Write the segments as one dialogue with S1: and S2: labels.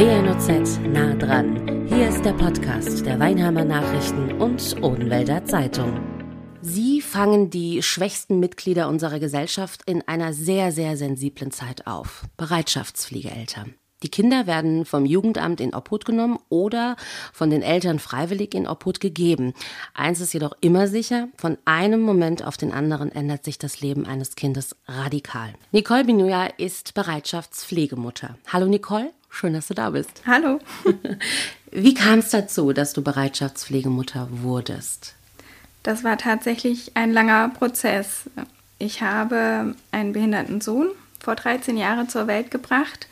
S1: WNOZ nah dran. Hier ist der Podcast der Weinheimer Nachrichten und Odenwälder Zeitung. Sie fangen die schwächsten Mitglieder unserer Gesellschaft in einer sehr, sehr sensiblen Zeit auf. Bereitschaftspflegeeltern. Die Kinder werden vom Jugendamt in Obhut genommen oder von den Eltern freiwillig in Obhut gegeben. Eins ist jedoch immer sicher, von einem Moment auf den anderen ändert sich das Leben eines Kindes radikal. Nicole Binuja ist Bereitschaftspflegemutter. Hallo Nicole, schön, dass du da bist.
S2: Hallo.
S1: Wie kam es dazu, dass du Bereitschaftspflegemutter wurdest?
S2: Das war tatsächlich ein langer Prozess. Ich habe einen behinderten Sohn vor 13 Jahren zur Welt gebracht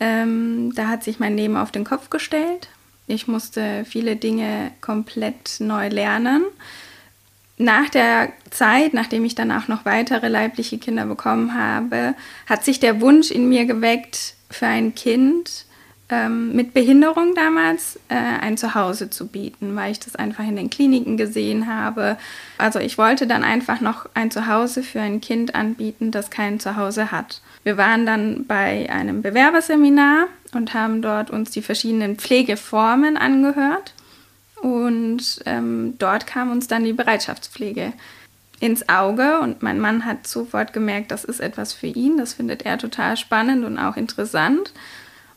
S2: ähm, da hat sich mein Leben auf den Kopf gestellt. Ich musste viele Dinge komplett neu lernen. Nach der Zeit, nachdem ich danach noch weitere leibliche Kinder bekommen habe, hat sich der Wunsch in mir geweckt, für ein Kind ähm, mit Behinderung damals äh, ein Zuhause zu bieten, weil ich das einfach in den Kliniken gesehen habe. Also ich wollte dann einfach noch ein Zuhause für ein Kind anbieten, das kein Zuhause hat. Wir waren dann bei einem Bewerberseminar und haben dort uns die verschiedenen Pflegeformen angehört. Und ähm, dort kam uns dann die Bereitschaftspflege ins Auge und mein Mann hat sofort gemerkt, das ist etwas für ihn, das findet er total spannend und auch interessant.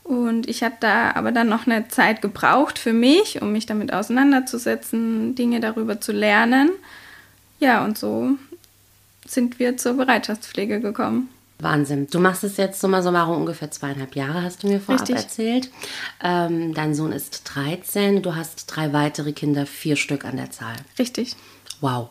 S2: Und ich habe da aber dann noch eine Zeit gebraucht für mich, um mich damit auseinanderzusetzen, Dinge darüber zu lernen. Ja, und so sind wir zur Bereitschaftspflege gekommen.
S1: Wahnsinn. Du machst es jetzt summa summarum ungefähr zweieinhalb Jahre, hast du mir vorab Richtig. erzählt. Ähm, dein Sohn ist 13, du hast drei weitere Kinder, vier Stück an der Zahl.
S2: Richtig.
S1: Wow.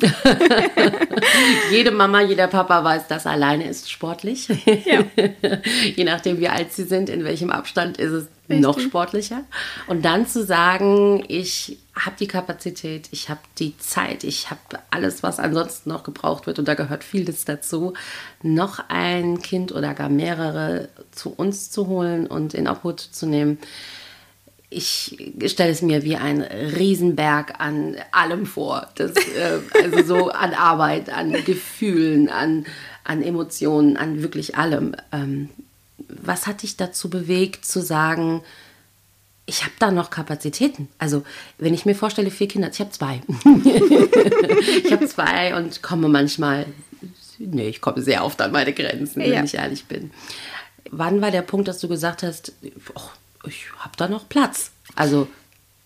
S1: Jede Mama, jeder Papa weiß, dass alleine ist sportlich. Ja. Je nachdem, wie alt sie sind, in welchem Abstand ist es Richtig. noch sportlicher. Und dann zu sagen, ich habe die Kapazität, ich habe die Zeit, ich habe alles, was ansonsten noch gebraucht wird, und da gehört vieles dazu, noch ein Kind oder gar mehrere zu uns zu holen und in Obhut zu nehmen ich stelle es mir wie ein Riesenberg an allem vor. Das, äh, also so an Arbeit, an Gefühlen, an, an Emotionen, an wirklich allem. Ähm, was hat dich dazu bewegt zu sagen, ich habe da noch Kapazitäten. Also, wenn ich mir vorstelle, vier Kinder, ich habe zwei. ich habe zwei und komme manchmal, nee, ich komme sehr oft an meine Grenzen, wenn ja. ich ehrlich bin. Wann war der Punkt, dass du gesagt hast, oh, ich habe da noch Platz. Also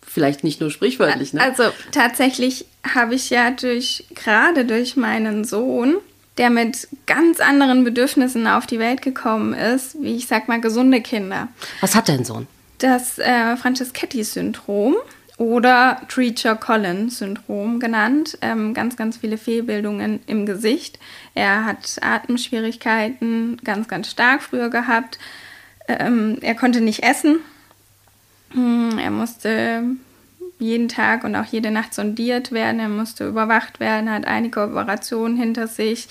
S1: vielleicht nicht nur sprichwörtlich. Ne?
S2: Also tatsächlich habe ich ja durch gerade durch meinen Sohn, der mit ganz anderen Bedürfnissen auf die Welt gekommen ist, wie ich sag mal gesunde Kinder.
S1: Was hat dein Sohn?
S2: Das äh, Franceschetti-Syndrom oder Treacher-Collins-Syndrom genannt. Ähm, ganz, ganz viele Fehlbildungen im Gesicht. Er hat Atemschwierigkeiten ganz, ganz stark früher gehabt ähm, er konnte nicht essen. Hm, er musste jeden Tag und auch jede Nacht sondiert werden. Er musste überwacht werden, hat einige Operationen hinter sich.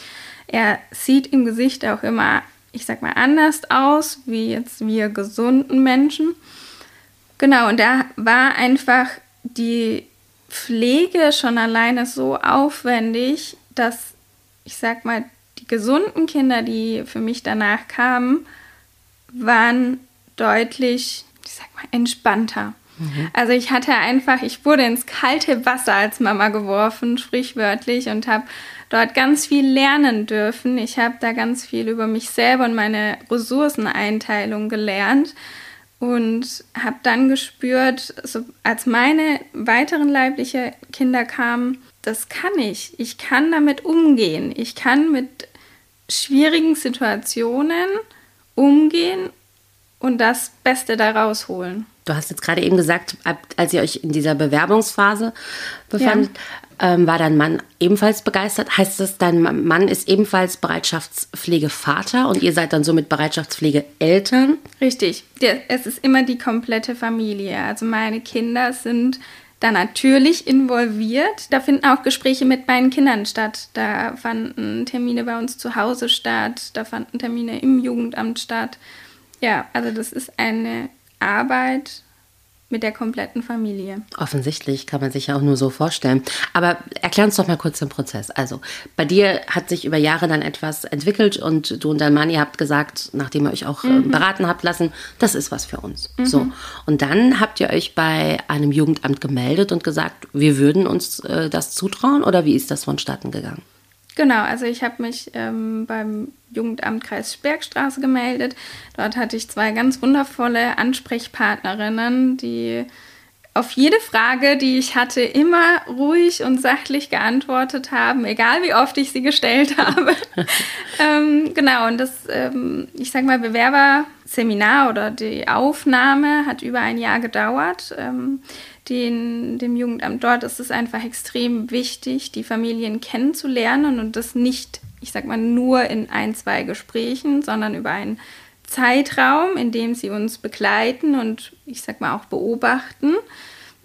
S2: Er sieht im Gesicht auch immer, ich sag mal, anders aus, wie jetzt wir gesunden Menschen. Genau, und da war einfach die Pflege schon alleine so aufwendig, dass ich sag mal, die gesunden Kinder, die für mich danach kamen, waren deutlich, ich sag mal, entspannter. Mhm. Also ich hatte einfach, ich wurde ins kalte Wasser als Mama geworfen, sprichwörtlich, und habe dort ganz viel lernen dürfen. Ich habe da ganz viel über mich selber und meine Ressourceneinteilung gelernt und habe dann gespürt, so als meine weiteren leiblichen Kinder kamen, das kann ich. Ich kann damit umgehen. Ich kann mit schwierigen Situationen umgehen und das Beste daraus holen.
S1: Du hast jetzt gerade eben gesagt, als ihr euch in dieser Bewerbungsphase befandet, ja. ähm, war dein Mann ebenfalls begeistert. Heißt das, dein Mann ist ebenfalls Bereitschaftspflegevater und ihr seid dann somit Bereitschaftspflegeeltern?
S2: Richtig. Es ist immer die komplette Familie. Also meine Kinder sind da natürlich involviert. Da finden auch Gespräche mit meinen Kindern statt. Da fanden Termine bei uns zu Hause statt, da fanden Termine im Jugendamt statt. Ja, also das ist eine Arbeit mit der kompletten Familie.
S1: Offensichtlich kann man sich ja auch nur so vorstellen. Aber erklär uns doch mal kurz den Prozess. Also, bei dir hat sich über Jahre dann etwas entwickelt und du und dein Mann, ihr habt gesagt, nachdem ihr euch auch äh, mhm. beraten habt lassen, das ist was für uns. Mhm. So. Und dann habt ihr euch bei einem Jugendamt gemeldet und gesagt, wir würden uns äh, das zutrauen oder wie ist das vonstatten gegangen?
S2: Genau, also ich habe mich ähm, beim Jugendamt Kreis Bergstraße gemeldet. Dort hatte ich zwei ganz wundervolle Ansprechpartnerinnen, die auf jede Frage, die ich hatte, immer ruhig und sachlich geantwortet haben, egal wie oft ich sie gestellt habe. ähm, genau, und das, ähm, ich sag mal, Bewerberseminar oder die Aufnahme hat über ein Jahr gedauert. Ähm, den, dem Jugendamt dort ist es einfach extrem wichtig, die Familien kennenzulernen und das nicht, ich sag mal, nur in ein, zwei Gesprächen, sondern über einen Zeitraum, in dem sie uns begleiten und ich sag mal auch beobachten.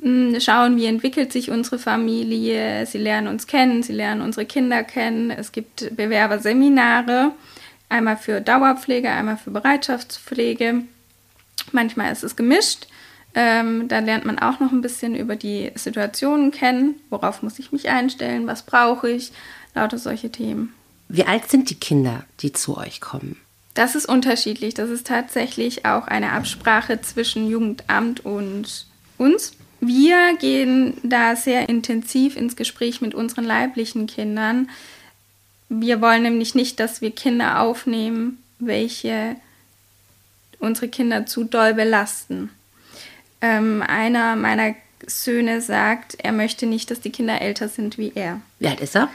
S2: Hm, schauen, wie entwickelt sich unsere Familie. Sie lernen uns kennen, sie lernen unsere Kinder kennen. Es gibt Bewerberseminare, einmal für Dauerpflege, einmal für Bereitschaftspflege. Manchmal ist es gemischt. Ähm, da lernt man auch noch ein bisschen über die Situationen kennen. Worauf muss ich mich einstellen? Was brauche ich? Lauter solche Themen.
S1: Wie alt sind die Kinder, die zu euch kommen?
S2: Das ist unterschiedlich. Das ist tatsächlich auch eine Absprache zwischen Jugendamt und uns. Wir gehen da sehr intensiv ins Gespräch mit unseren leiblichen Kindern. Wir wollen nämlich nicht, dass wir Kinder aufnehmen, welche unsere Kinder zu doll belasten. Ähm, einer meiner Söhne sagt, er möchte nicht, dass die Kinder älter sind wie er.
S1: Wie alt ist er?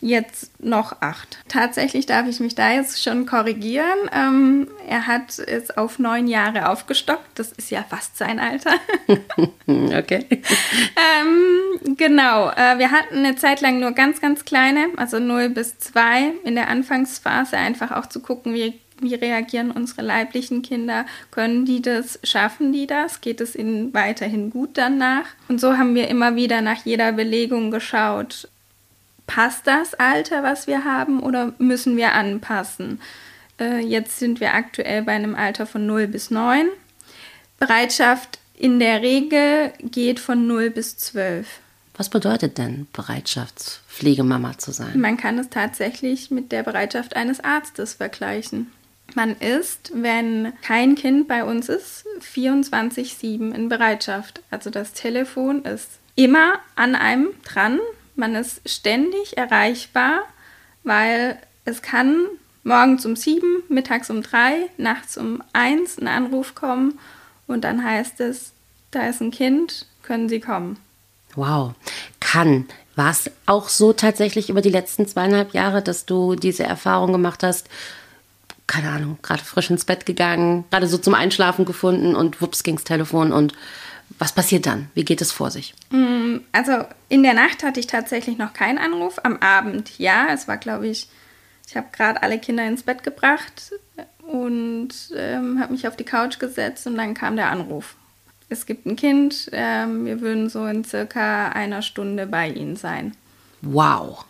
S2: Jetzt noch acht. Tatsächlich darf ich mich da jetzt schon korrigieren. Ähm, er hat es auf neun Jahre aufgestockt. Das ist ja fast sein Alter.
S1: okay.
S2: ähm, genau. Äh, wir hatten eine Zeit lang nur ganz, ganz kleine, also 0 bis 2 in der Anfangsphase, einfach auch zu gucken, wie wie reagieren unsere leiblichen Kinder? Können die das? Schaffen die das? Geht es ihnen weiterhin gut danach? Und so haben wir immer wieder nach jeder Belegung geschaut, passt das Alter, was wir haben, oder müssen wir anpassen? Äh, jetzt sind wir aktuell bei einem Alter von 0 bis 9. Bereitschaft in der Regel geht von 0 bis 12.
S1: Was bedeutet denn Bereitschaftspflegemama zu sein?
S2: Man kann es tatsächlich mit der Bereitschaft eines Arztes vergleichen. Man ist, wenn kein Kind bei uns ist, 24-7 in Bereitschaft. Also das Telefon ist immer an einem dran. Man ist ständig erreichbar, weil es kann morgens um 7, mittags um 3, nachts um 1 ein Anruf kommen und dann heißt es, da ist ein Kind, können Sie kommen.
S1: Wow, kann. War es auch so tatsächlich über die letzten zweieinhalb Jahre, dass du diese Erfahrung gemacht hast, keine Ahnung, gerade frisch ins Bett gegangen, gerade so zum Einschlafen gefunden und wups ging's Telefon und was passiert dann? Wie geht es vor sich?
S2: Mm, also in der Nacht hatte ich tatsächlich noch keinen Anruf. Am Abend ja. Es war, glaube ich, ich habe gerade alle Kinder ins Bett gebracht und ähm, habe mich auf die Couch gesetzt und dann kam der Anruf. Es gibt ein Kind, ähm, wir würden so in circa einer Stunde bei Ihnen sein.
S1: Wow.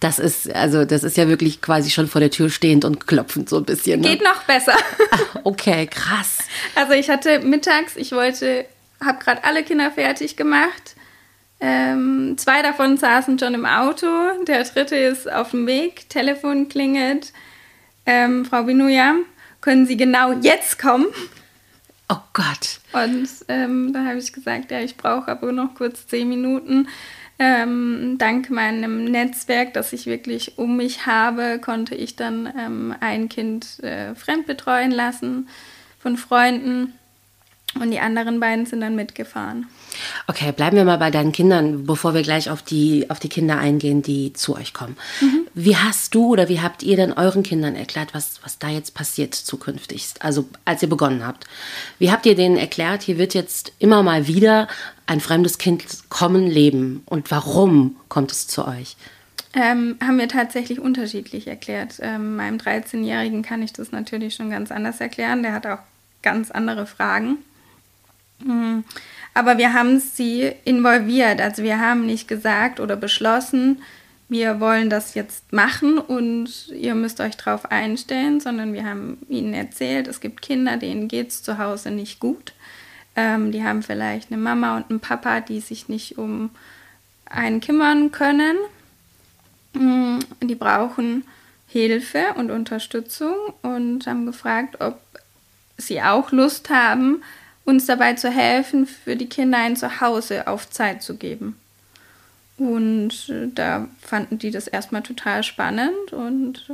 S1: Das ist, also, das ist ja wirklich quasi schon vor der Tür stehend und klopfend so ein bisschen.
S2: Ne? Geht noch besser.
S1: Ach, okay, krass.
S2: Also ich hatte mittags, ich wollte, habe gerade alle Kinder fertig gemacht. Ähm, zwei davon saßen schon im Auto, der dritte ist auf dem Weg, Telefon klingelt. Ähm, Frau Binuja, können Sie genau jetzt kommen?
S1: Oh Gott.
S2: Und ähm, da habe ich gesagt, ja, ich brauche aber noch kurz zehn Minuten. Ähm, dank meinem Netzwerk, das ich wirklich um mich habe, konnte ich dann ähm, ein Kind äh, fremdbetreuen lassen von Freunden und die anderen beiden sind dann mitgefahren.
S1: Okay, bleiben wir mal bei deinen Kindern, bevor wir gleich auf die, auf die Kinder eingehen, die zu euch kommen. Mhm. Wie hast du oder wie habt ihr denn euren Kindern erklärt, was, was da jetzt passiert zukünftig? Also als ihr begonnen habt. Wie habt ihr denen erklärt, hier wird jetzt immer mal wieder ein fremdes Kind kommen, leben und warum kommt es zu euch?
S2: Ähm, haben wir tatsächlich unterschiedlich erklärt. Ähm, meinem 13-Jährigen kann ich das natürlich schon ganz anders erklären. Der hat auch ganz andere Fragen. Mhm. Aber wir haben sie involviert. Also wir haben nicht gesagt oder beschlossen, wir wollen das jetzt machen und ihr müsst euch darauf einstellen, sondern wir haben ihnen erzählt, es gibt Kinder, denen geht es zu Hause nicht gut. Ähm, die haben vielleicht eine Mama und einen Papa, die sich nicht um einen kümmern können. Mm, die brauchen Hilfe und Unterstützung und haben gefragt, ob sie auch Lust haben, uns dabei zu helfen, für die Kinder ein Zuhause auf Zeit zu geben. Und äh, da fanden die das erstmal total spannend und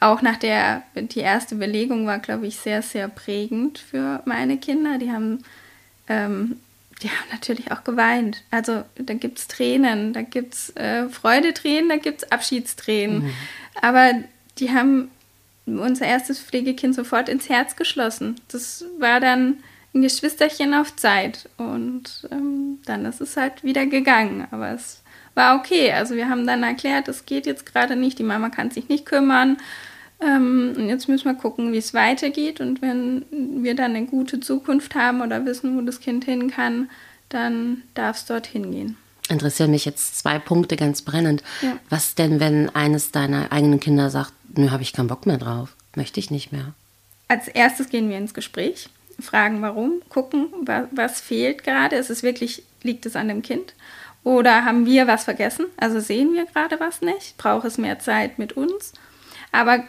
S2: auch nach der, die erste Belegung war, glaube ich, sehr, sehr prägend für meine Kinder. Die haben, ähm, die haben natürlich auch geweint. Also da gibt es Tränen, da gibt es äh, Freudetränen, da gibt es Abschiedstränen. Mhm. Aber die haben unser erstes Pflegekind sofort ins Herz geschlossen. Das war dann ein Geschwisterchen auf Zeit. Und ähm, dann ist es halt wieder gegangen. Aber es war okay. Also wir haben dann erklärt, es geht jetzt gerade nicht, die Mama kann sich nicht kümmern. Ähm, und jetzt müssen wir gucken, wie es weitergeht. Und wenn wir dann eine gute Zukunft haben oder wissen, wo das Kind hin kann, dann darf es dorthin gehen.
S1: Interessieren mich jetzt zwei Punkte ganz brennend. Ja. Was denn, wenn eines deiner eigenen Kinder sagt, nö, habe ich keinen Bock mehr drauf, möchte ich nicht mehr?
S2: Als erstes gehen wir ins Gespräch, fragen warum, gucken, was, was fehlt gerade. Ist es wirklich, liegt es an dem Kind? Oder haben wir was vergessen? Also sehen wir gerade was nicht? Braucht es mehr Zeit mit uns? Aber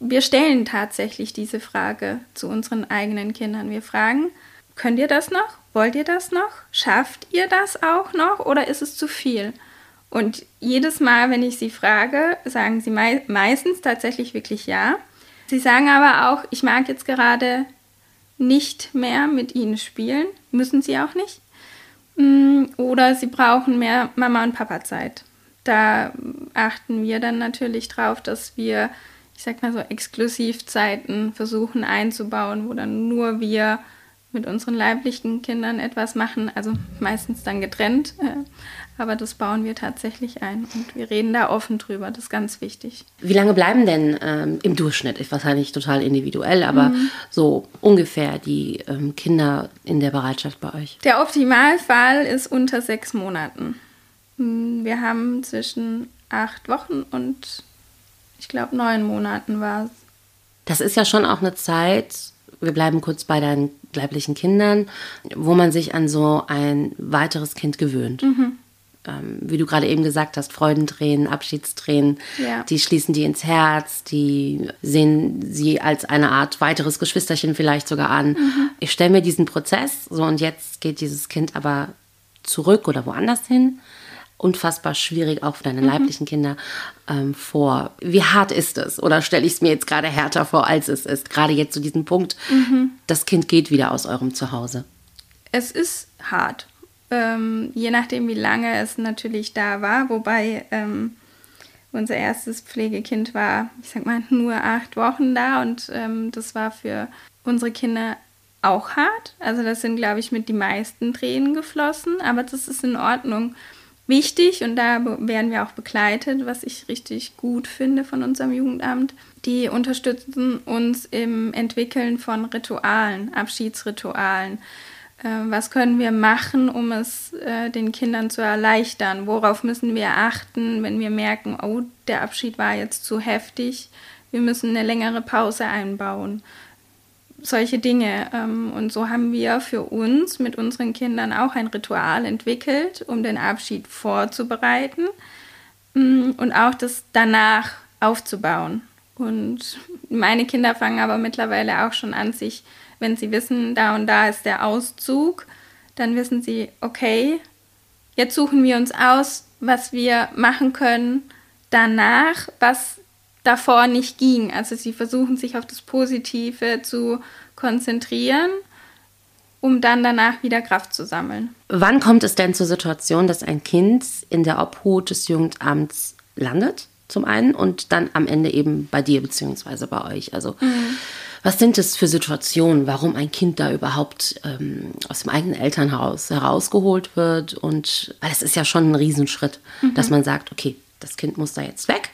S2: wir stellen tatsächlich diese Frage zu unseren eigenen Kindern. Wir fragen, könnt ihr das noch? Wollt ihr das noch? Schafft ihr das auch noch oder ist es zu viel? Und jedes Mal, wenn ich sie frage, sagen sie mei meistens tatsächlich wirklich ja. Sie sagen aber auch, ich mag jetzt gerade nicht mehr mit ihnen spielen. Müssen sie auch nicht. Mm, oder sie brauchen mehr Mama- und Papa-Zeit. Da achten wir dann natürlich drauf, dass wir, ich sag mal so, Exklusivzeiten versuchen einzubauen, wo dann nur wir mit unseren leiblichen Kindern etwas machen, also meistens dann getrennt, äh, aber das bauen wir tatsächlich ein und wir reden da offen drüber, das ist ganz wichtig.
S1: Wie lange bleiben denn ähm, im Durchschnitt, ist wahrscheinlich total individuell, aber mhm. so ungefähr die ähm, Kinder in der Bereitschaft bei euch?
S2: Der Optimalfall ist unter sechs Monaten. Hm, wir haben zwischen acht Wochen und ich glaube neun Monaten war es.
S1: Das ist ja schon auch eine Zeit, wir bleiben kurz bei deinen leiblichen Kindern, wo man sich an so ein weiteres Kind gewöhnt. Mhm. Ähm, wie du gerade eben gesagt hast, Freudentränen, Abschiedstränen, ja. die schließen die ins Herz, die sehen sie als eine Art weiteres Geschwisterchen vielleicht sogar an. Mhm. Ich stelle mir diesen Prozess, so und jetzt geht dieses Kind aber zurück oder woanders hin unfassbar schwierig, auch für deine mhm. leiblichen Kinder ähm, vor. Wie hart ist es? Oder stelle ich es mir jetzt gerade härter vor, als es ist? Gerade jetzt zu diesem Punkt, mhm. das Kind geht wieder aus eurem Zuhause.
S2: Es ist hart. Ähm, je nachdem, wie lange es natürlich da war, wobei ähm, unser erstes Pflegekind war, ich sag mal, nur acht Wochen da und ähm, das war für unsere Kinder auch hart. Also das sind, glaube ich, mit die meisten Tränen geflossen, aber das ist in Ordnung wichtig und da werden wir auch begleitet, was ich richtig gut finde von unserem Jugendamt. Die unterstützen uns im Entwickeln von Ritualen, Abschiedsritualen. Äh, was können wir machen, um es äh, den Kindern zu erleichtern? Worauf müssen wir achten, wenn wir merken, oh, der Abschied war jetzt zu heftig? Wir müssen eine längere Pause einbauen solche Dinge. Ähm, und so haben wir für uns mit unseren Kindern auch ein Ritual entwickelt, um den Abschied vorzubereiten mm, und auch das danach aufzubauen. Und meine Kinder fangen aber mittlerweile auch schon an, sich, wenn sie wissen, da und da ist der Auszug, dann wissen sie, okay, jetzt suchen wir uns aus, was wir machen können danach, was davor nicht ging. Also sie versuchen sich auf das Positive zu konzentrieren, um dann danach wieder Kraft zu sammeln.
S1: Wann kommt es denn zur Situation, dass ein Kind in der Obhut des Jugendamts landet? Zum einen und dann am Ende eben bei dir bzw. bei euch. Also mhm. was sind es für Situationen, warum ein Kind da überhaupt ähm, aus dem eigenen Elternhaus herausgeholt wird? Und weil es ist ja schon ein Riesenschritt, mhm. dass man sagt, okay, das Kind muss da jetzt weg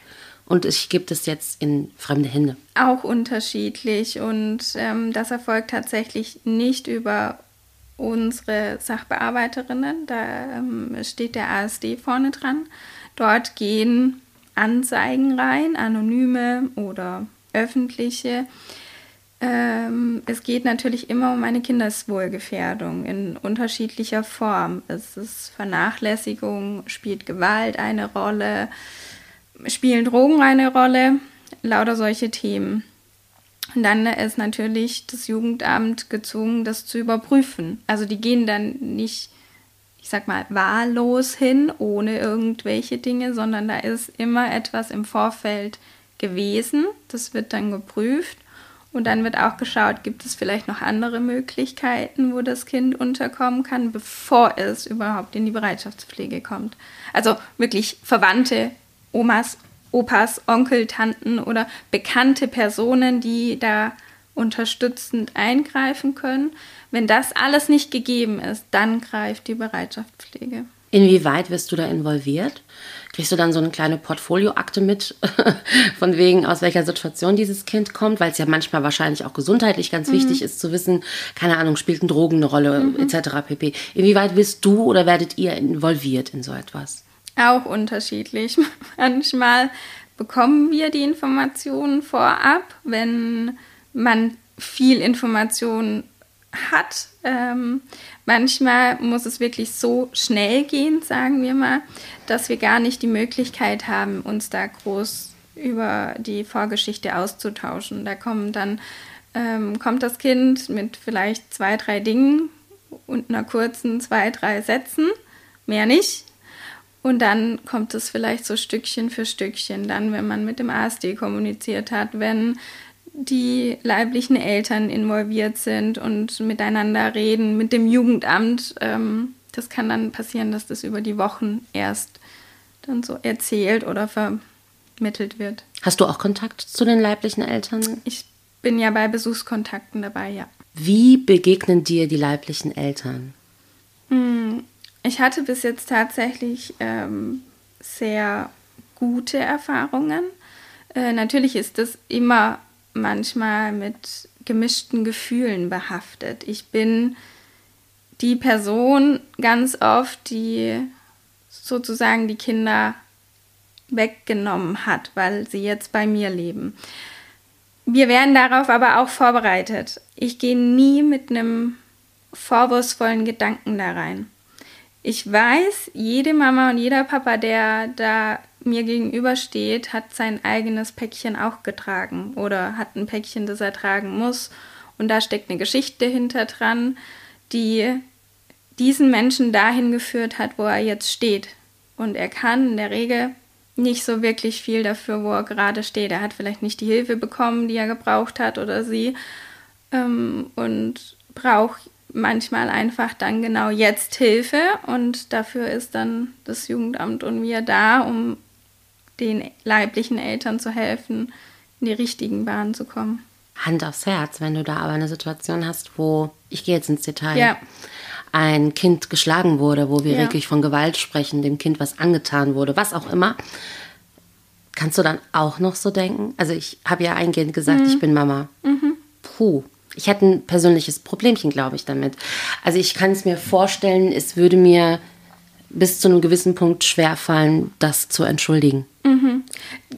S1: und ich gebe es jetzt in fremde Hände.
S2: Auch unterschiedlich und ähm, das erfolgt tatsächlich nicht über unsere Sachbearbeiterinnen. Da ähm, steht der ASD vorne dran. Dort gehen Anzeigen rein, anonyme oder öffentliche, Ähm, es geht natürlich immer um eine Kindeswohlgefährdung in unterschiedlicher Form. Es ist Vernachlässigung, spielt Gewalt eine Rolle, spielen Drogen eine Rolle, lauter solche Themen. Und dann ist natürlich das Jugendamt gezwungen, das zu überprüfen. Also die gehen dann nicht, ich sag mal, wahllos hin, ohne irgendwelche Dinge, sondern da ist immer etwas im Vorfeld gewesen. Das wird dann geprüft. Und dann wird auch geschaut, gibt es vielleicht noch andere Möglichkeiten, wo das Kind unterkommen kann, bevor es überhaupt in die Bereitschaftspflege kommt. Also wirklich Verwandte, Omas, Opas, Onkel, Tanten oder bekannte Personen, die da unterstützend eingreifen können. Wenn das alles nicht gegeben ist, dann greift die Bereitschaftspflege.
S1: Inwieweit wirst du da involviert? Kriegst du dann so eine kleine Portfolioakte mit, von wegen, aus welcher Situation dieses Kind kommt, weil es ja manchmal wahrscheinlich auch gesundheitlich ganz mhm. wichtig ist zu wissen, keine Ahnung, spielt ein Drogen eine Rolle, mhm. etc. pp. Inwieweit wirst du oder werdet ihr involviert in so etwas?
S2: Auch unterschiedlich. Manchmal bekommen wir die Informationen vorab, wenn man viel Information hat. Ähm, manchmal muss es wirklich so schnell gehen, sagen wir mal, dass wir gar nicht die Möglichkeit haben, uns da groß über die Vorgeschichte auszutauschen. Da kommen dann ähm, kommt das Kind mit vielleicht zwei, drei Dingen und einer kurzen zwei, drei Sätzen, mehr nicht. Und dann kommt es vielleicht so Stückchen für Stückchen, dann, wenn man mit dem ASD kommuniziert hat, wenn die leiblichen Eltern involviert sind und miteinander reden, mit dem Jugendamt. Ähm, das kann dann passieren, dass das über die Wochen erst dann so erzählt oder vermittelt wird.
S1: Hast du auch Kontakt zu den leiblichen Eltern?
S2: Ich bin ja bei Besuchskontakten dabei, ja.
S1: Wie begegnen dir die leiblichen Eltern?
S2: Hm, ich hatte bis jetzt tatsächlich ähm, sehr gute Erfahrungen. Äh, natürlich ist das immer manchmal mit gemischten Gefühlen behaftet. Ich bin die Person ganz oft, die sozusagen die Kinder weggenommen hat, weil sie jetzt bei mir leben. Wir werden darauf aber auch vorbereitet. Ich gehe nie mit einem vorwurfsvollen Gedanken da rein ich weiß, jede Mama und jeder Papa, der da mir gegenübersteht, hat sein eigenes Päckchen auch getragen oder hat ein Päckchen, das er tragen muss. Und da steckt eine Geschichte hinter dran, die diesen Menschen dahin geführt hat, wo er jetzt steht. Und er kann in der Regel nicht so wirklich viel dafür, wo er gerade steht. Er hat vielleicht nicht die Hilfe bekommen, die er gebraucht hat oder sie. Ähm, und braucht manchmal einfach dann genau jetzt Hilfe und dafür ist dann das Jugendamt und wir da, um den leiblichen Eltern zu helfen, in die richtigen Bahnen zu kommen.
S1: Hand aufs Herz, wenn du da aber eine Situation hast, wo, ich gehe jetzt ins Detail, ja. ein Kind geschlagen wurde, wo wir ja. wirklich von Gewalt sprechen, dem Kind was angetan wurde, was auch immer. Kannst du dann auch noch so denken? Also ich habe ja eingehend gesagt, mhm. ich bin Mama. Mhm. Puh, ich hätte ein persönliches Problemchen, glaube ich, damit. Also ich kann es mir vorstellen, es würde mir bis zu einem gewissen Punkt schwerfallen, das zu entschuldigen.
S2: Mhm.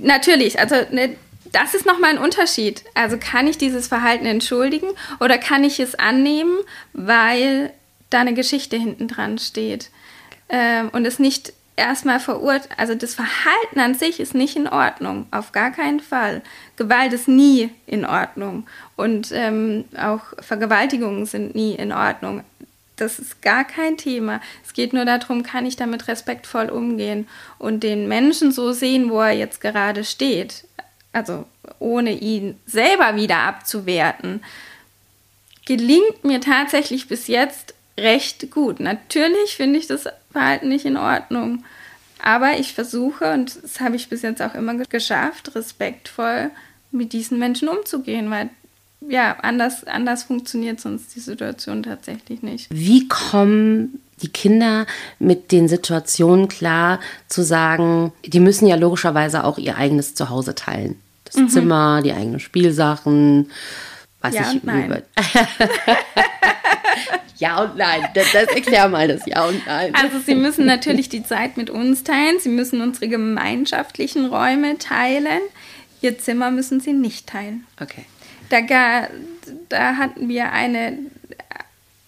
S2: Natürlich, also ne, das ist nochmal ein Unterschied. Also kann ich dieses Verhalten entschuldigen oder kann ich es annehmen, weil da eine Geschichte hinten dran steht ähm, und es nicht erstmal verurteilt, also das Verhalten an sich ist nicht in Ordnung, auf gar keinen Fall. Gewalt ist nie in Ordnung und ähm, auch Vergewaltigungen sind nie in Ordnung. Das ist gar kein Thema. Es geht nur darum, kann ich damit respektvoll umgehen und den Menschen so sehen, wo er jetzt gerade steht. Also ohne ihn selber wieder abzuwerten. Gelingt mir tatsächlich bis jetzt recht gut. Natürlich finde ich das Verhalten nicht in Ordnung. Aber ich versuche, und das habe ich bis jetzt auch immer geschafft, respektvoll mit diesen Menschen umzugehen, weil ja, anders, anders funktioniert sonst die Situation tatsächlich nicht.
S1: Wie kommen die Kinder mit den Situationen klar, zu sagen, die müssen ja logischerweise auch ihr eigenes Zuhause teilen. Das mhm. Zimmer, die eigenen Spielsachen, was ja ich über. Ja und nein. Das, das erklär mal das Ja und Nein.
S2: Also sie müssen natürlich die Zeit mit uns teilen. Sie müssen unsere gemeinschaftlichen Räume teilen. Ihr Zimmer müssen sie nicht teilen.
S1: Okay.
S2: Da, da hatten wir eine,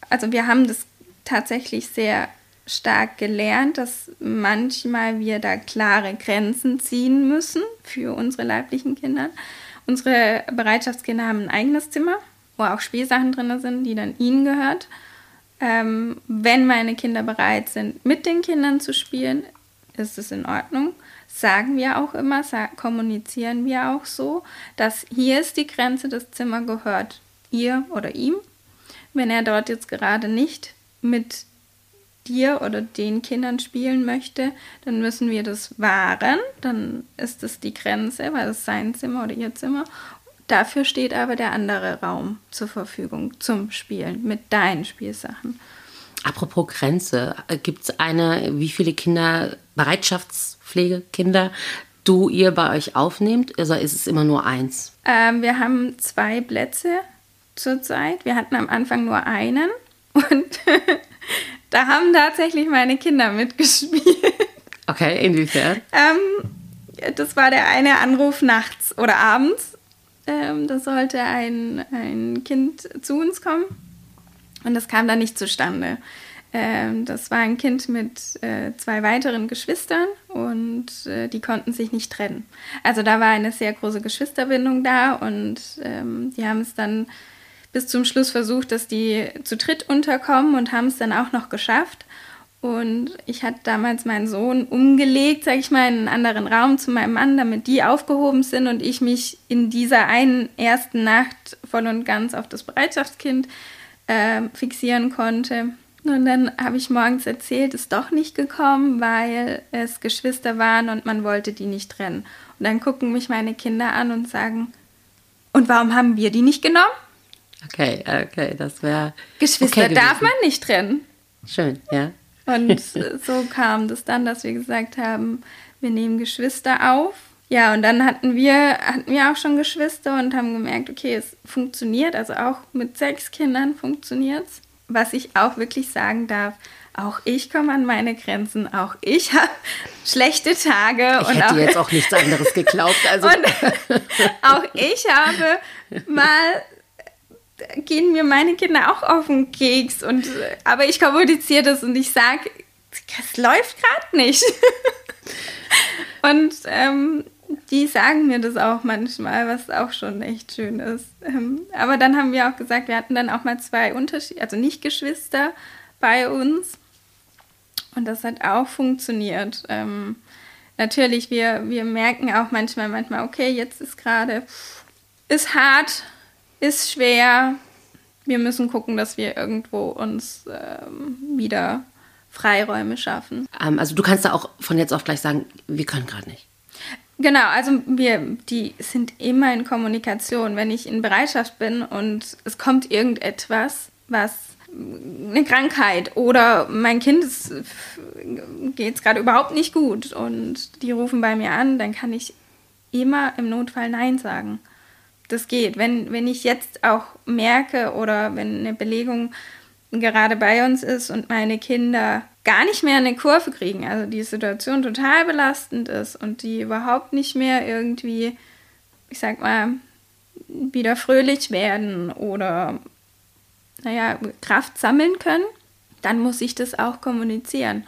S2: also wir haben das tatsächlich sehr stark gelernt, dass manchmal wir da klare Grenzen ziehen müssen für unsere leiblichen Kinder. Unsere Bereitschaftskinder haben ein eigenes Zimmer, wo auch Spielsachen drin sind, die dann ihnen gehört. Ähm, wenn meine Kinder bereit sind, mit den Kindern zu spielen, ist es in Ordnung. Sagen wir auch immer, kommunizieren wir auch so, dass hier ist die Grenze, das Zimmer gehört ihr oder ihm. Wenn er dort jetzt gerade nicht mit dir oder den Kindern spielen möchte, dann müssen wir das wahren. Dann ist es die Grenze, weil es sein Zimmer oder ihr Zimmer. Dafür steht aber der andere Raum zur Verfügung zum Spielen mit deinen Spielsachen.
S1: Apropos Grenze, äh, gibt es eine, wie viele Kinder, Bereitschaftspflegekinder, du ihr bei euch aufnehmt? Also ist es immer nur eins?
S2: Ähm, wir haben zwei Plätze zurzeit. Wir hatten am Anfang nur einen und da haben tatsächlich meine Kinder mitgespielt.
S1: Okay, inwiefern?
S2: Ähm, das war der eine Anruf nachts oder abends. Ähm, da sollte ein, ein Kind zu uns kommen und das kam dann nicht zustande. Ähm, das war ein Kind mit äh, zwei weiteren Geschwistern und äh, die konnten sich nicht trennen. Also da war eine sehr große Geschwisterbindung da und ähm, die haben es dann bis zum Schluss versucht, dass die zu dritt unterkommen und haben es dann auch noch geschafft. Und ich hatte damals meinen Sohn umgelegt, sag ich mal, in einen anderen Raum zu meinem Mann, damit die aufgehoben sind und ich mich in dieser einen ersten Nacht voll und ganz auf das Bereitschaftskind äh, fixieren konnte. Und dann habe ich morgens erzählt, ist doch nicht gekommen, weil es Geschwister waren und man wollte die nicht trennen. Und dann gucken mich meine Kinder an und sagen, und warum haben wir die nicht genommen?
S1: Okay, okay, das wäre.
S2: Geschwister okay darf man nicht trennen.
S1: Schön, ja.
S2: Und so kam das dann, dass wir gesagt haben, wir nehmen Geschwister auf. Ja, und dann hatten wir, hatten wir auch schon Geschwister und haben gemerkt, okay, es funktioniert. Also auch mit sechs Kindern funktioniert es. Was ich auch wirklich sagen darf, auch ich komme an meine Grenzen, auch ich habe schlechte Tage.
S1: Ich und hätte auch, jetzt auch nichts anderes geglaubt. Also.
S2: und auch ich habe mal gehen mir meine Kinder auch auf den Keks. Und, aber ich kommuniziere das und ich sage, es läuft gerade nicht. und ähm, die sagen mir das auch manchmal, was auch schon echt schön ist. Ähm, aber dann haben wir auch gesagt, wir hatten dann auch mal zwei Unterschiede, also nicht Geschwister bei uns. Und das hat auch funktioniert. Ähm, natürlich, wir, wir merken auch manchmal, manchmal, okay, jetzt ist gerade, ist hart, ist schwer. Wir müssen gucken, dass wir irgendwo uns ähm, wieder Freiräume schaffen.
S1: Ähm, also du kannst da auch von jetzt auf gleich sagen, wir können gerade nicht.
S2: Genau, also wir, die sind immer in Kommunikation. Wenn ich in Bereitschaft bin und es kommt irgendetwas, was eine Krankheit oder mein Kind geht es gerade überhaupt nicht gut und die rufen bei mir an, dann kann ich immer im Notfall Nein sagen das geht. Wenn, wenn ich jetzt auch merke oder wenn eine Belegung gerade bei uns ist und meine Kinder gar nicht mehr eine Kurve kriegen, also die Situation total belastend ist und die überhaupt nicht mehr irgendwie, ich sag mal, wieder fröhlich werden oder, naja, Kraft sammeln können, dann muss ich das auch kommunizieren.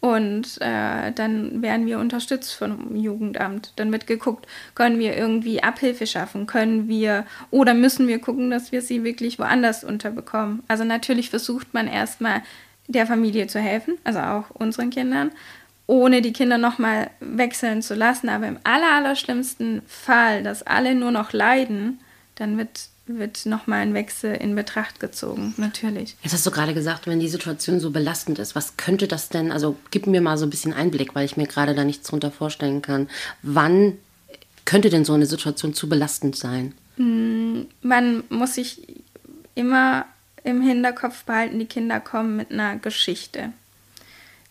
S2: Und äh, dann werden wir unterstützt vom Jugendamt. Dann wird geguckt, können wir irgendwie Abhilfe schaffen, können wir oder müssen wir gucken, dass wir sie wirklich woanders unterbekommen. Also natürlich versucht man erstmal der Familie zu helfen, also auch unseren Kindern, ohne die Kinder nochmal wechseln zu lassen. Aber im aller, aller schlimmsten Fall, dass alle nur noch leiden, dann wird wird nochmal ein Wechsel in Betracht gezogen, natürlich.
S1: Jetzt hast du gerade gesagt, wenn die Situation so belastend ist, was könnte das denn, also gib mir mal so ein bisschen Einblick, weil ich mir gerade da nichts drunter vorstellen kann. Wann könnte denn so eine Situation zu belastend sein?
S2: Hm, man muss sich immer im Hinterkopf behalten, die Kinder kommen mit einer Geschichte.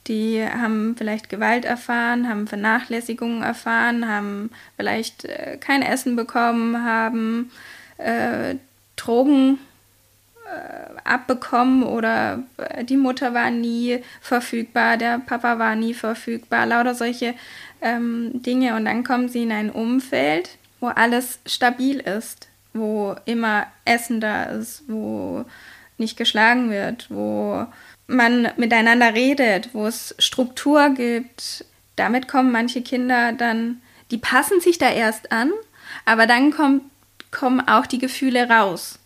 S2: Die haben vielleicht Gewalt erfahren, haben Vernachlässigungen erfahren, haben vielleicht äh, kein Essen bekommen, haben äh, Drogen äh, abbekommen oder äh, die Mutter war nie verfügbar, der Papa war nie verfügbar, lauter solche ähm, Dinge. Und dann kommen sie in ein Umfeld, wo alles stabil ist. wo immer Essen da ist, wo nicht geschlagen wird, wo man miteinander redet, wo es Struktur gibt. Damit kommen manche Kinder dann, die passen sich da erst an, aber dann kommt, kommen auch die Gefühle raus.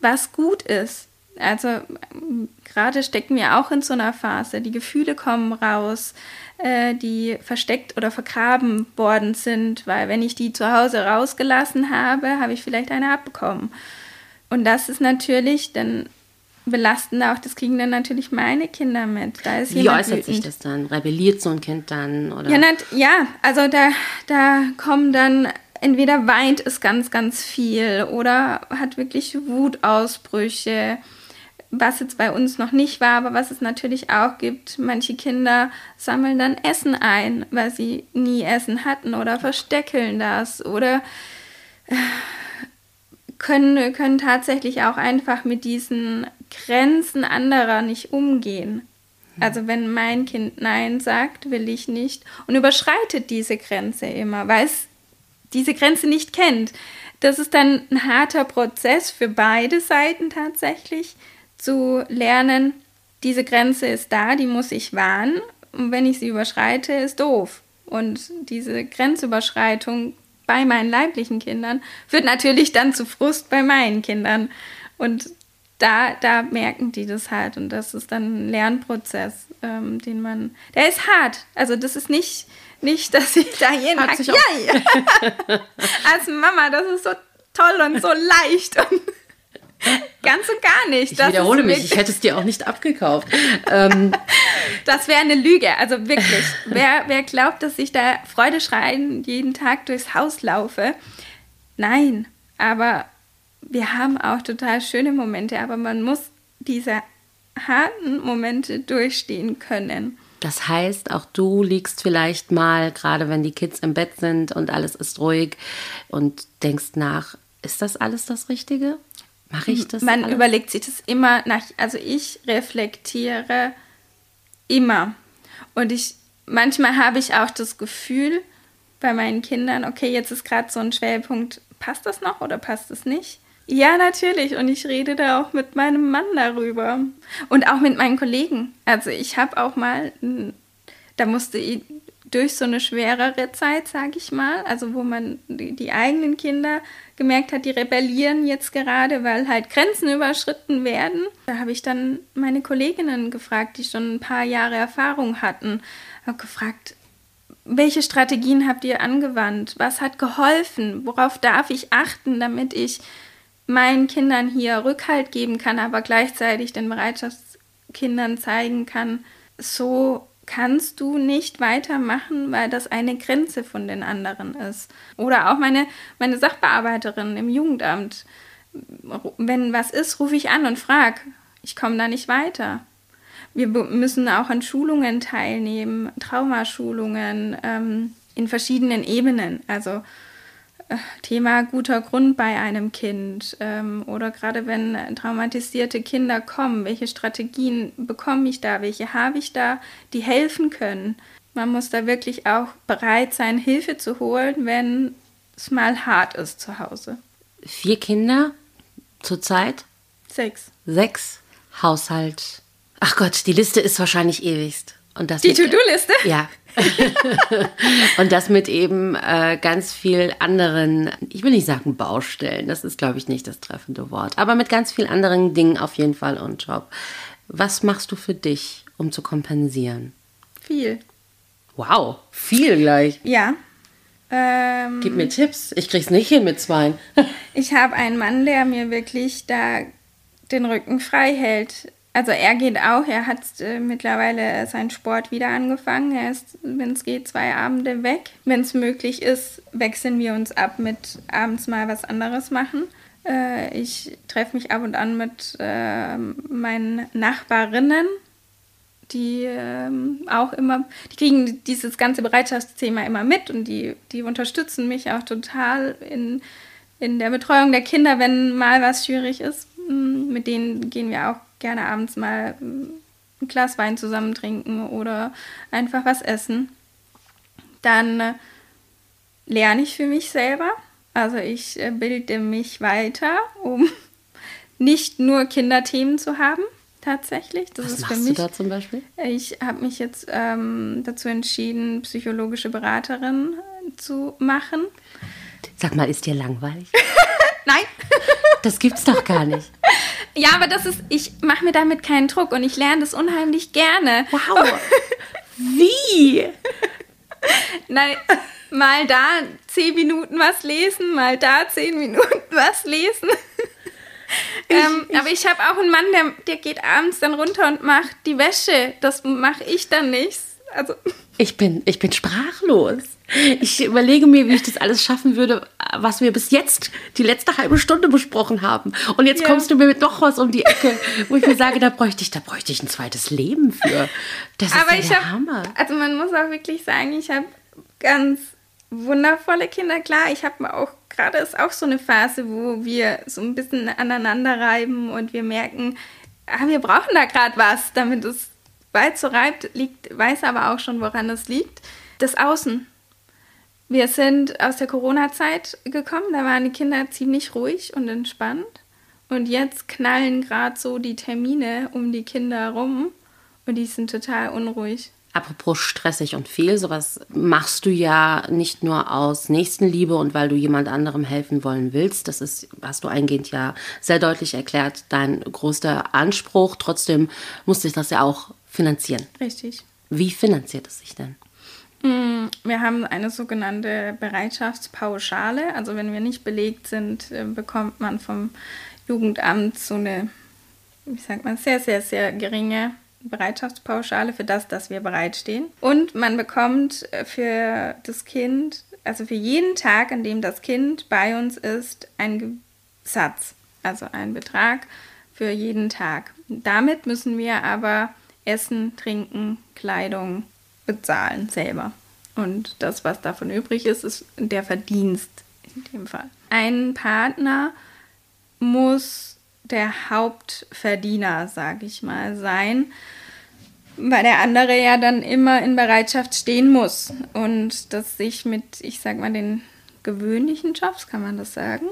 S2: Was gut ist. Also gerade stecken wir auch in so einer Phase. Die Gefühle kommen raus, äh, die versteckt oder vergraben worden sind, weil wenn ich die zu Hause rausgelassen habe, habe ich vielleicht eine abbekommen. Und das ist natürlich dann belasten auch, das kriegen dann natürlich meine Kinder mit. Da ist
S1: Wie äußert wütend. sich das dann? Rebelliert so ein Kind dann? Oder?
S2: Ja, nicht, ja, also da, da kommen dann, entweder weint es ganz, ganz viel oder hat wirklich Wutausbrüche, was jetzt bei uns noch nicht war, aber was es natürlich auch gibt. Manche Kinder sammeln dann Essen ein, weil sie nie Essen hatten oder versteckeln das oder äh, können, können tatsächlich auch einfach mit diesen Grenzen anderer nicht umgehen. Also wenn mein Kind Nein sagt, will ich nicht und überschreitet diese Grenze immer, weil es diese Grenze nicht kennt. Das ist dann ein harter Prozess für beide Seiten tatsächlich, zu lernen, diese Grenze ist da, die muss ich wahren und wenn ich sie überschreite, ist doof. Und diese Grenzüberschreitung bei meinen leiblichen Kindern führt natürlich dann zu Frust bei meinen Kindern. Und da, da merken die das halt und das ist dann ein Lernprozess, ähm, den man, der ist hart. Also das ist nicht, nicht, dass ich da jeden Tag, ja, ja. als Mama, das ist so toll und so leicht und Ganz und gar nicht.
S1: Ich das wiederhole mich, ich hätte es dir auch nicht abgekauft. ähm.
S2: Das wäre eine Lüge, also wirklich. wer, wer glaubt, dass ich da Freude schreien jeden Tag durchs Haus laufe? Nein, aber wir haben auch total schöne Momente, aber man muss diese harten Momente durchstehen können.
S1: Das heißt, auch du liegst vielleicht mal, gerade wenn die Kids im Bett sind und alles ist ruhig und denkst nach, ist das alles das Richtige? Mache ich das?
S2: Man alles? überlegt sich das immer nach, also ich reflektiere immer. Und ich, manchmal habe ich auch das Gefühl bei meinen Kindern, okay, jetzt ist gerade so ein Schwerpunkt, passt das noch oder passt es nicht? Ja, natürlich. Und ich rede da auch mit meinem Mann darüber. Und auch mit meinen Kollegen. Also ich habe auch mal, da musste ich durch so eine schwerere Zeit, sage ich mal, also wo man die, die, eigenen Kinder gemerkt hat, die rebellieren jetzt gerade, weil halt Grenzen überschritten werden. Da habe ich dann meine Kolleginnen gefragt, die schon ein paar Jahre Erfahrung hatten, habe gefragt, welche Strategien habt ihr angewandt? Was hat geholfen? Worauf darf ich achten, damit ich meinen Kindern hier Rückhalt geben kann, aber gleichzeitig den Bereitschaftskindern zeigen kann, so kannst du nicht weitermachen, weil das eine Grenze von den anderen ist. Oder auch meine, meine Sachbearbeiterin im Jugendamt. Wenn was ist, rufe ich an und frage, ich komme da nicht weiter. Wir müssen auch an Schulungen teilnehmen, Traumaschulungen ähm, in verschiedenen Ebenen. Also Thema guter Grund bei einem Kind ähm, oder gerade wenn traumatisierte Kinder kommen, welche Strategien bekomme ich da, welche habe ich da, die helfen können. Man muss da wirklich auch bereit sein, Hilfe zu holen, wenn es mal hart ist zu Hause.
S1: Vier Kinder zurzeit?
S2: Sechs.
S1: Sechs. Haushalt. Ach Gott, die Liste ist wahrscheinlich ewigst. Und das
S2: die To-Do-Liste?
S1: Ja, und das mit eben äh, ganz viel anderen, ich will nicht sagen Baustellen, das ist, glaube ich, nicht das treffende Wort, aber mit ganz vielen anderen Dingen auf jeden Fall on top. Was machst du für dich, um zu kompensieren?
S2: Viel.
S1: Wow, viel gleich.
S2: Ja.
S1: Ähm, Gib mir Tipps. Ich krieg's nicht hin mit zwei.
S2: ich habe einen Mann, der mir wirklich da den Rücken frei hält also er geht auch, er hat äh, mittlerweile seinen Sport wieder angefangen. Er ist, wenn es geht, zwei Abende weg. Wenn es möglich ist, wechseln wir uns ab mit abends mal was anderes machen. Äh, ich treffe mich ab und an mit äh, meinen Nachbarinnen, die ähm, auch immer, die kriegen dieses ganze Bereitschaftsthema immer mit und die, die unterstützen mich auch total in, in der Betreuung der Kinder, wenn mal was schwierig ist. Mit denen gehen wir auch gerne abends mal ein Glas Wein zusammen trinken oder einfach was essen. Dann äh, lerne ich für mich selber. Also ich äh, bilde mich weiter, um nicht nur Kinderthemen zu haben, tatsächlich.
S1: Das Was ist machst für mich, du da zum Beispiel?
S2: Ich habe mich jetzt ähm, dazu entschieden, psychologische Beraterin zu machen.
S1: Sag mal, ist dir langweilig?
S2: Nein.
S1: das gibt's doch gar nicht.
S2: Ja, aber das ist, ich mache mir damit keinen Druck und ich lerne das unheimlich gerne.
S1: Wow. Wie?
S2: Nein, mal da zehn Minuten was lesen, mal da zehn Minuten was lesen. Ich, ähm, ich, aber ich habe auch einen Mann, der, der geht abends dann runter und macht die Wäsche. Das mache ich dann nicht. Also.
S1: Ich bin, ich bin sprachlos. Ich überlege mir, wie ich das alles schaffen würde, was wir bis jetzt die letzte halbe Stunde besprochen haben. Und jetzt ja. kommst du mir mit noch was um die Ecke, wo ich mir sage, da bräuchte ich, da bräuchte ich ein zweites Leben für. Das
S2: Aber
S1: ist
S2: ja der hab, Hammer. Also man muss auch wirklich sagen, ich habe ganz wundervolle Kinder. Klar, ich habe auch gerade ist auch so eine Phase, wo wir so ein bisschen aneinander reiben und wir merken, ah, wir brauchen da gerade was, damit es weit so reibt, liegt, weiß aber auch schon, woran es liegt. Das Außen. Wir sind aus der Corona-Zeit gekommen, da waren die Kinder ziemlich ruhig und entspannt. Und jetzt knallen gerade so die Termine um die Kinder rum und die sind total unruhig.
S1: Apropos stressig und viel, sowas machst du ja nicht nur aus Nächstenliebe und weil du jemand anderem helfen wollen willst. Das ist, hast du eingehend ja sehr deutlich erklärt, dein größter Anspruch. Trotzdem muss sich das ja auch finanzieren.
S2: Richtig.
S1: Wie finanziert es sich denn?
S2: Mm, wir haben eine sogenannte Bereitschaftspauschale. Also wenn wir nicht belegt sind, äh, bekommt man vom Jugendamt so eine, ich sag mal, sehr, sehr, sehr geringe Bereitschaftspauschale für das, dass wir bereitstehen. Und man bekommt äh, für das Kind, also für jeden Tag, an dem das Kind bei uns ist, einen Satz, also einen Betrag für jeden Tag. Damit müssen wir aber Essen, Trinken, Kleidung bezahlen selber. Und das, was davon übrig ist, ist der Verdienst in dem Fall. Ein Partner muss der Hauptverdiener, sage ich mal, sein, weil der andere ja dann immer in Bereitschaft stehen muss und das sich mit, ich sag mal, den gewöhnlichen Jobs, kann man das sagen?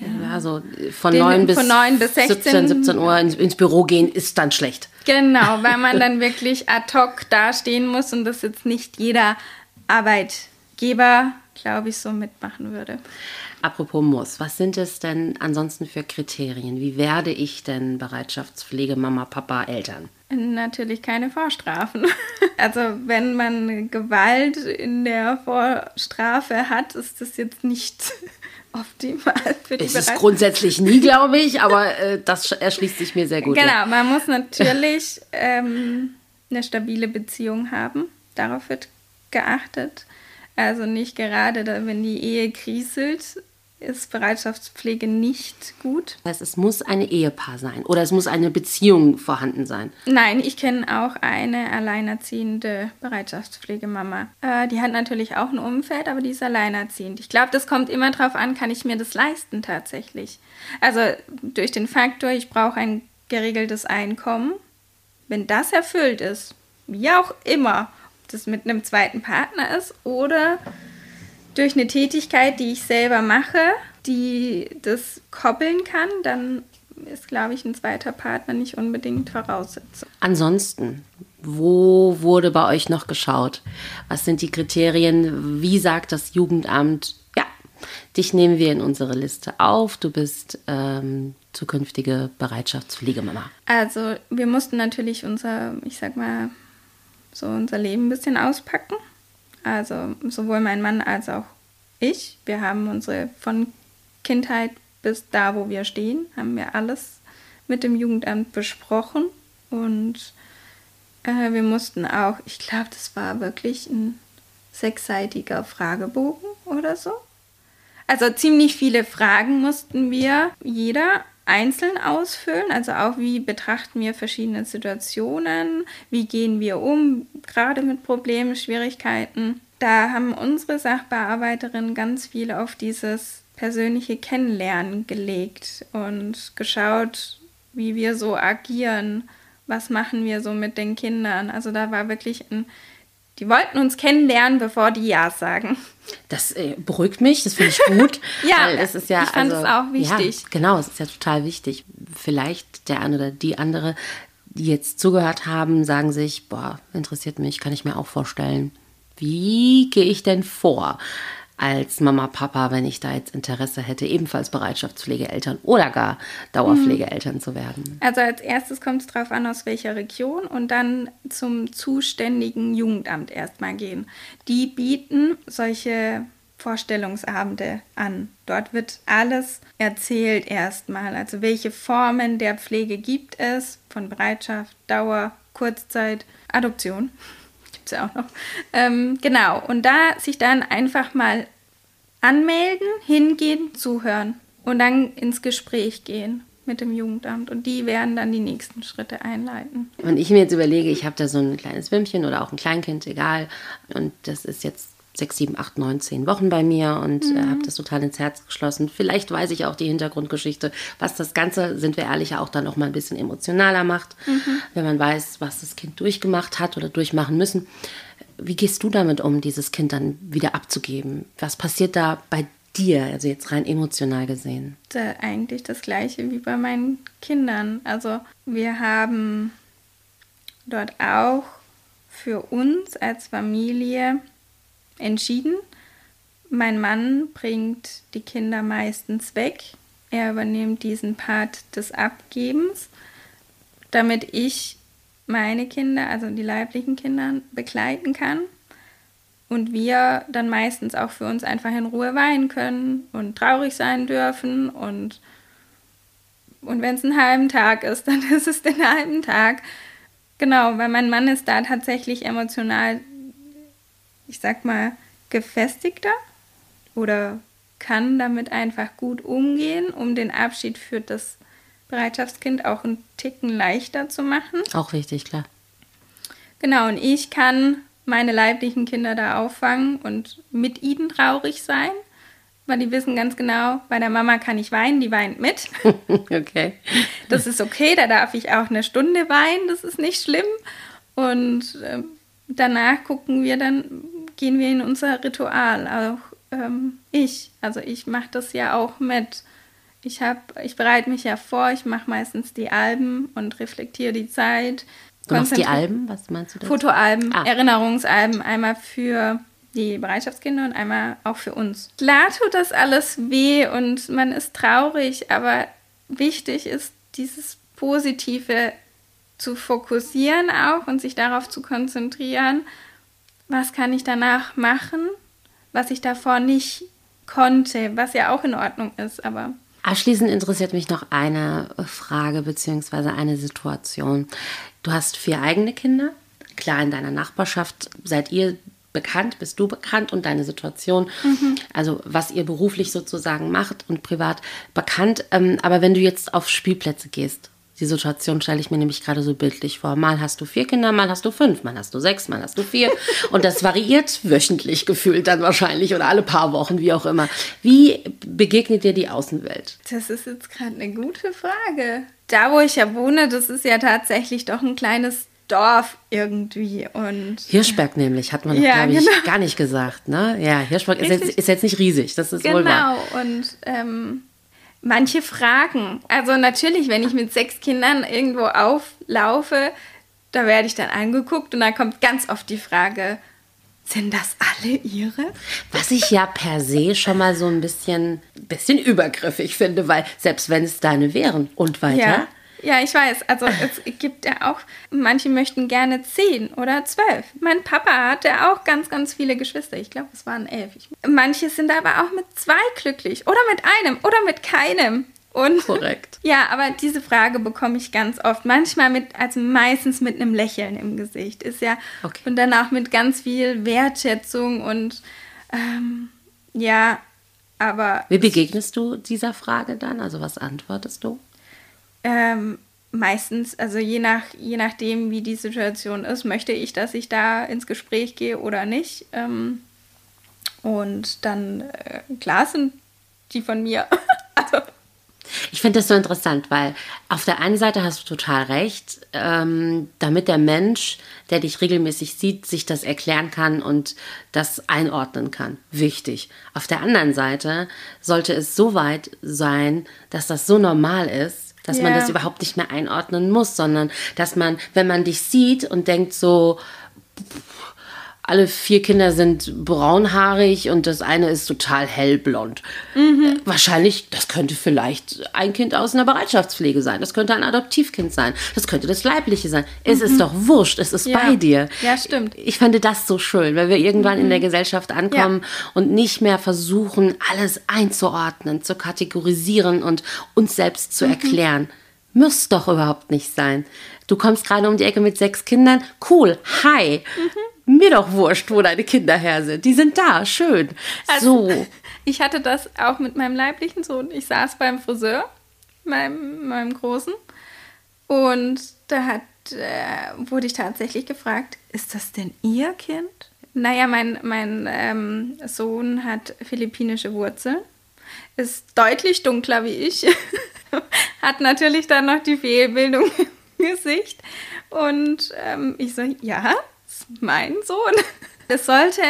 S1: Ja, also von, den, 9 bis, von 9 bis 16, 17, 17 Uhr ins, ins, Büro gehen ist dann schlecht.
S2: Genau, weil man dann wirklich ad hoc dastehen muss und das jetzt nicht jeder Arbeitgeber, glaube ich, so mitmachen würde.
S1: Apropos muss, was sind es denn ansonsten für Kriterien? Wie werde ich denn Bereitschaftspflege, Mama, Papa, Eltern?
S2: Natürlich keine Vorstrafen. Also wenn man Gewalt in der Vorstrafe hat, ist das jetzt nicht optimal
S1: für die Es ist grundsätzlich nie, glaube ich, aber äh, das erschließt sich mir sehr gut.
S2: Genau, ja. man muss natürlich ähm, eine stabile Beziehung haben. Darauf wird geachtet. Also nicht gerade, wenn die Ehe kriselt, ist Bereitschaftspflege nicht gut.
S1: Das heißt, es muss eine Ehepaar sein oder es muss eine Beziehung vorhanden sein.
S2: Nein, ich kenne auch eine alleinerziehende Bereitschaftspflegemama. Äh, die hat natürlich auch ein Umfeld, aber die ist alleinerziehend. Ich glaube, das kommt immer darauf an, kann ich mir das leisten tatsächlich. Also durch den Faktor, ich brauche ein geregeltes Einkommen. Wenn das erfüllt ist, wie auch immer, ob das mit einem zweiten Partner ist oder durch eine Tätigkeit, die ich selber mache, die das koppeln kann, dann ist, glaube ich, ein zweiter Partner nicht unbedingt Voraussetzung.
S1: Ansonsten, wo wurde bei euch noch geschaut? Was sind die Kriterien? Wie sagt das Jugendamt? Ja, dich nehmen wir in unsere Liste auf. Du bist ähm, zukünftige Bereitschaftspflegemama.
S2: Also wir mussten natürlich unser, ich sag mal, so unser Leben ein bisschen auspacken. Also sowohl mein Mann als auch ich. Wir haben unsere von Kindheit bis da, wo wir stehen, haben wir alles mit dem Jugendamt besprochen. Und äh, wir mussten auch, ich glaube, das war wirklich ein sechsseitiger Fragebogen oder so. Also ziemlich viele Fragen mussten wir jeder einzeln ausfüllen, also auch wie betrachten wir verschiedene Situationen, wie gehen wir um, gerade mit Problemen, Schwierigkeiten. Da haben unsere Sachbearbeiterinnen ganz viel auf dieses persönliche Kennenlernen gelegt und geschaut, wie wir so agieren, was machen wir so mit den Kindern. Also da war wirklich ein Die wollten uns kennenlernen, bevor die Ja sagen.
S1: Das äh, beruhigt mich, das finde ich gut.
S2: ja, das ist ja, ich fand also, es auch wichtig.
S1: Ja, genau, es ist ja total wichtig. Vielleicht der eine oder die andere, die jetzt zugehört haben, sagen sich, boah, interessiert mich, kann ich mir auch vorstellen. Wie gehe ich denn vor? Als Mama, Papa, wenn ich da jetzt Interesse hätte, ebenfalls Bereitschaftspflegeeltern oder gar Dauerpflegeeltern zu werden?
S2: Also als erstes kommt es darauf an, aus welcher Region und dann zum zuständigen Jugendamt erstmal gehen. Die bieten solche Vorstellungsabende an. Dort wird alles erzählt erstmal. Also welche Formen der Pflege gibt es von Bereitschaft, Dauer, Kurzzeit, Adoption gibt es ja auch noch. Ähm, genau, und da sich dann einfach mal anmelden, hingehen, zuhören und dann ins Gespräch gehen mit dem Jugendamt und die werden dann die nächsten Schritte einleiten.
S1: Und ich mir jetzt überlege, ich habe da so ein kleines Würmchen oder auch ein Kleinkind, egal, und das ist jetzt sechs, sieben, acht, neun, zehn Wochen bei mir und äh, mhm. äh, habe das total ins Herz geschlossen. Vielleicht weiß ich auch die Hintergrundgeschichte, was das Ganze, sind wir ehrlich, auch dann noch mal ein bisschen emotionaler macht, mhm. wenn man weiß, was das Kind durchgemacht hat oder durchmachen müssen. Wie gehst du damit um, dieses Kind dann wieder abzugeben? Was passiert da bei dir, also jetzt rein emotional gesehen?
S2: Da eigentlich das gleiche wie bei meinen Kindern. Also wir haben dort auch für uns als Familie entschieden. Mein Mann bringt die Kinder meistens weg. Er übernimmt diesen Part des Abgebens, damit ich meine Kinder, also die leiblichen Kinder, begleiten kann. Und wir dann meistens auch für uns einfach in Ruhe weinen können und traurig sein dürfen. Und, und wenn es einen halben Tag ist, dann ist es den halben Tag. Genau, weil mein Mann ist da tatsächlich emotional ich sag mal, gefestigter oder kann damit einfach gut umgehen, um den Abschied für das Bereitschaftskind auch einen Ticken leichter zu machen.
S1: Auch wichtig, klar.
S2: Genau, und ich kann meine leiblichen Kinder da auffangen und mit ihnen traurig sein, weil die wissen ganz genau, bei der Mama kann ich weinen, die weint mit.
S1: okay.
S2: Das ist okay, da darf ich auch eine Stunde weinen, das ist nicht schlimm. Und äh, danach gucken wir dann, gehen wir in unser Ritual. Auch ähm, ich, also ich mache das ja auch mit. Ich, ich bereite mich ja vor, ich mache meistens die Alben und reflektiere die Zeit.
S1: Du machst die Alben? Was meinst du
S2: das? Fotoalben, ah. Erinnerungsalben, einmal für die Bereitschaftskinder und einmal auch für uns. Klar tut das alles weh und man ist traurig, aber wichtig ist dieses Positive zu fokussieren auch und sich darauf zu konzentrieren was kann ich danach machen, was ich davor nicht konnte, was ja auch in Ordnung ist, aber.
S1: Abschließend interessiert mich noch eine Frage bzw. eine Situation. Du hast vier eigene Kinder. Klar, in deiner Nachbarschaft seid ihr bekannt, bist du bekannt und deine Situation, mhm. also was ihr beruflich sozusagen macht und privat bekannt. Ähm, aber wenn du jetzt auf Spielplätze gehst, die Situation stelle ich mir nämlich gerade so bildlich vor. Mal hast du vier Kinder, mal hast du fünf, mal hast du sechs, mal hast du vier. Und das variiert wöchentlich gefühlt dann wahrscheinlich oder alle paar Wochen, wie auch immer. Wie begegnet dir die Außenwelt?
S2: Das ist jetzt gerade eine gute Frage. Da, wo ich ja wohne, das ist ja tatsächlich doch ein kleines Dorf irgendwie. Und
S1: Hirschberg nämlich, hat man, ja, glaube ich, genau. gar nicht gesagt. Ne? Ja, Hirschberg ist jetzt, ist jetzt, nicht riesig, das ist
S2: genau.
S1: wohl wahr.
S2: Genau, und ähm, manche Fragen. Also natürlich, wenn ich mit sechs Kindern irgendwo auflaufe, da werde ich dann angeguckt und dann kommt ganz oft die Frage, sind das alle ihre?
S1: Was ich ja per se schon mal so ein bisschen, bisschen übergriffig finde, weil selbst wenn es deine wären und weiter,
S2: ja. Ja, ich weiß. Also es gibt ja auch, manche möchten gerne zehn oder zwölf. Mein Papa hatte auch ganz, ganz viele Geschwister. Ich glaube, es waren elf. Manche sind aber auch mit zwei glücklich oder mit einem oder mit keinem. Und
S1: Korrekt.
S2: Ja, aber diese Frage bekomme ich ganz oft. Manchmal mit, also meistens mit einem Lächeln im Gesicht. Ist ja. Okay. Und dann auch mit ganz viel Wertschätzung und ähm, ja, aber.
S1: Wie begegnest du dieser Frage dann? Also was antwortest du?
S2: Ähm, meistens, also je, nach, je nachdem, wie die Situation ist, möchte ich, dass ich da ins Gespräch gehe oder nicht. Ähm, und dann, äh, klar sind die von mir. also.
S1: Ich finde das so interessant, weil auf der einen Seite hast du total recht, ähm, damit der Mensch, der dich regelmäßig sieht, sich das erklären kann und das einordnen kann. Wichtig. Auf der anderen Seite sollte es so weit sein, dass das so normal ist, dass yeah. man das überhaupt nicht mehr einordnen muss, sondern dass man, wenn man dich sieht und denkt so, alle vier Kinder sind braunhaarig und das eine ist total hellblond. Mhm. Wahrscheinlich, das könnte vielleicht ein Kind aus einer Bereitschaftspflege sein. Das könnte ein Adoptivkind sein. Das könnte das Leibliche sein. Es mhm. ist doch wurscht. Es ist ja. bei dir.
S2: Ja, stimmt.
S1: Ich fände das so schön, weil wir irgendwann mhm. in der mhm. Gesellschaft ankommen ja. und nicht mehr versuchen, alles einzuordnen, zu kategorisieren und uns selbst zu mhm. erklären. Muss doch überhaupt nicht sein. Du kommst gerade um die Ecke mit sechs Kindern. Cool. Hi. Mhm mir doch wurscht, wo deine Kinder her sind. Die sind da, schön. Also, so.
S2: Ich hatte das auch mit meinem leiblichen Sohn. Ich saß beim Friseur, meinem, meinem Großen, und da hat, äh, wurde ich tatsächlich gefragt, ist das denn Ihr Kind? Naja, mein, mein ähm, Sohn hat philippinische Wurzeln, ist deutlich dunkler wie ich, hat natürlich dann noch die Fehlbildung im Gesicht. Und ähm, ich so, ja, mein Sohn. Es sollte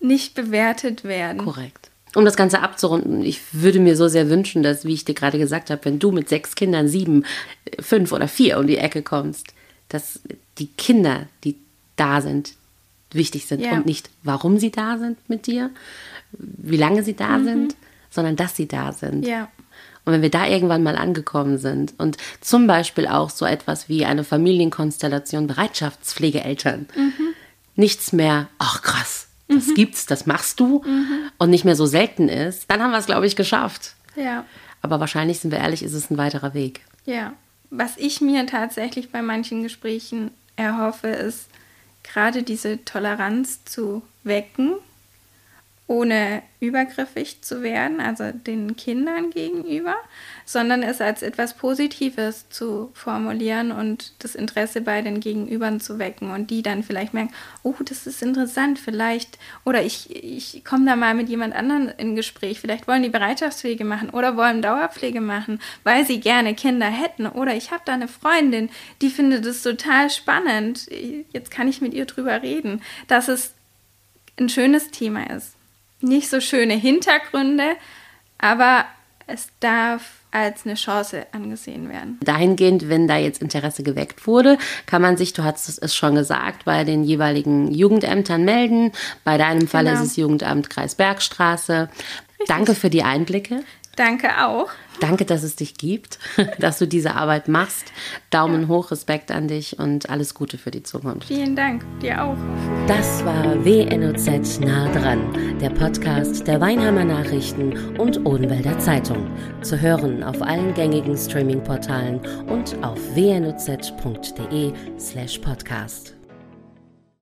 S2: nicht bewertet werden.
S1: Korrekt. Um das Ganze abzurunden, ich würde mir so sehr wünschen, dass, wie ich dir gerade gesagt habe, wenn du mit sechs Kindern, sieben, fünf oder vier um die Ecke kommst, dass die Kinder, die da sind, wichtig sind ja. und nicht, warum sie da sind mit dir, wie lange sie da mhm. sind, sondern dass sie da sind.
S2: Ja.
S1: Und wenn wir da irgendwann mal angekommen sind und zum Beispiel auch so etwas wie eine Familienkonstellation Bereitschaftspflegeeltern, mhm. nichts mehr, ach krass, das mhm. gibt's, das machst du mhm. und nicht mehr so selten ist, dann haben wir es, glaube ich, geschafft.
S2: Ja.
S1: Aber wahrscheinlich, sind wir ehrlich, ist es ein weiterer Weg.
S2: Ja. Was ich mir tatsächlich bei manchen Gesprächen erhoffe, ist gerade diese Toleranz zu wecken ohne übergriffig zu werden, also den Kindern gegenüber, sondern es als etwas Positives zu formulieren und das Interesse bei den Gegenübern zu wecken und die dann vielleicht merken, oh, das ist interessant, vielleicht, oder ich, ich komme da mal mit jemand anderem in Gespräch, vielleicht wollen die Bereitschaftspflege machen oder wollen Dauerpflege machen, weil sie gerne Kinder hätten oder ich habe da eine Freundin, die findet es total spannend, jetzt kann ich mit ihr drüber reden, dass es ein schönes Thema ist nicht so schöne Hintergründe, aber es darf als eine Chance angesehen werden.
S1: Dahingehend, wenn da jetzt Interesse geweckt wurde, kann man sich, du hast es schon gesagt, bei den jeweiligen Jugendämtern melden. Bei deinem Fall genau. ist es Jugendamt Kreisbergstraße. Richtig. Danke für die Einblicke.
S2: Danke auch.
S1: Danke, dass es dich gibt, dass du diese Arbeit machst. Daumen ja. hoch, Respekt an dich und alles Gute für die Zukunft.
S2: Vielen Dank, dir auch.
S1: Das war WNOZ nah dran, der Podcast der Weinheimer Nachrichten und Odenwälder Zeitung. Zu hören auf allen gängigen Streaming-Portalen und auf wnoz.de slash podcast.